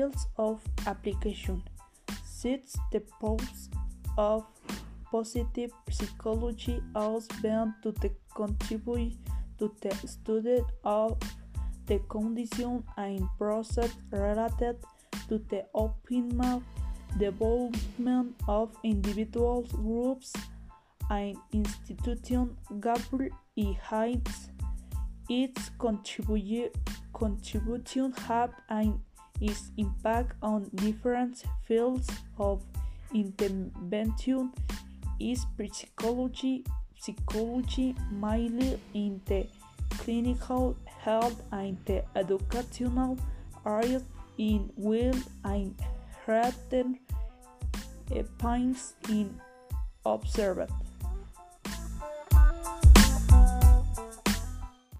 fields of application. The purpose of positive psychology has bound to contribute to the study of the condition and process related to the optimal development of individuals, groups, and institutions. Gabriel E. Hines its contribu contribution have and its impact on different fields of intervention is psychology, psychology mainly in the clinical health and the educational areas in will and threaten points in observed.